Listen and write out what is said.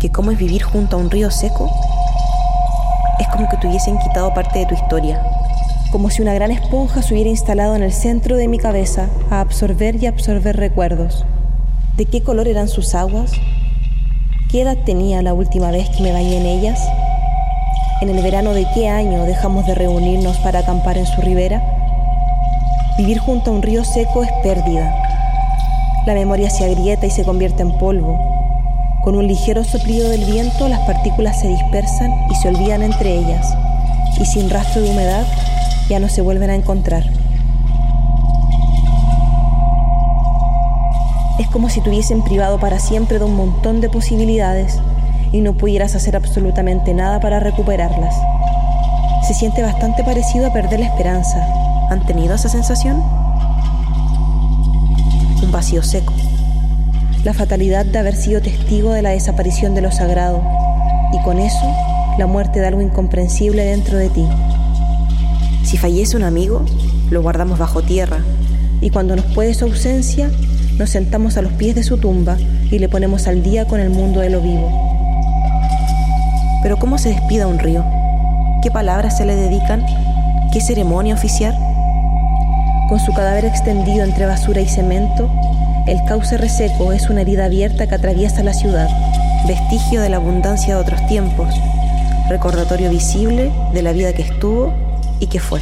que cómo es vivir junto a un río seco, es como que te hubiesen quitado parte de tu historia, como si una gran esponja se hubiera instalado en el centro de mi cabeza a absorber y absorber recuerdos. ¿De qué color eran sus aguas? ¿Qué edad tenía la última vez que me bañé en ellas? ¿En el verano de qué año dejamos de reunirnos para acampar en su ribera? Vivir junto a un río seco es pérdida. La memoria se agrieta y se convierte en polvo. Con un ligero soplido del viento las partículas se dispersan y se olvidan entre ellas, y sin rastro de humedad ya no se vuelven a encontrar. Es como si te hubiesen privado para siempre de un montón de posibilidades y no pudieras hacer absolutamente nada para recuperarlas. Se siente bastante parecido a perder la esperanza. ¿Han tenido esa sensación? Un vacío seco. La fatalidad de haber sido testigo de la desaparición de lo sagrado y con eso la muerte de algo incomprensible dentro de ti. Si fallece un amigo, lo guardamos bajo tierra y cuando nos puede su ausencia, nos sentamos a los pies de su tumba y le ponemos al día con el mundo de lo vivo. Pero ¿cómo se despida un río? ¿Qué palabras se le dedican? ¿Qué ceremonia oficiar? Con su cadáver extendido entre basura y cemento, el cauce reseco es una herida abierta que atraviesa la ciudad, vestigio de la abundancia de otros tiempos, recordatorio visible de la vida que estuvo y que fue.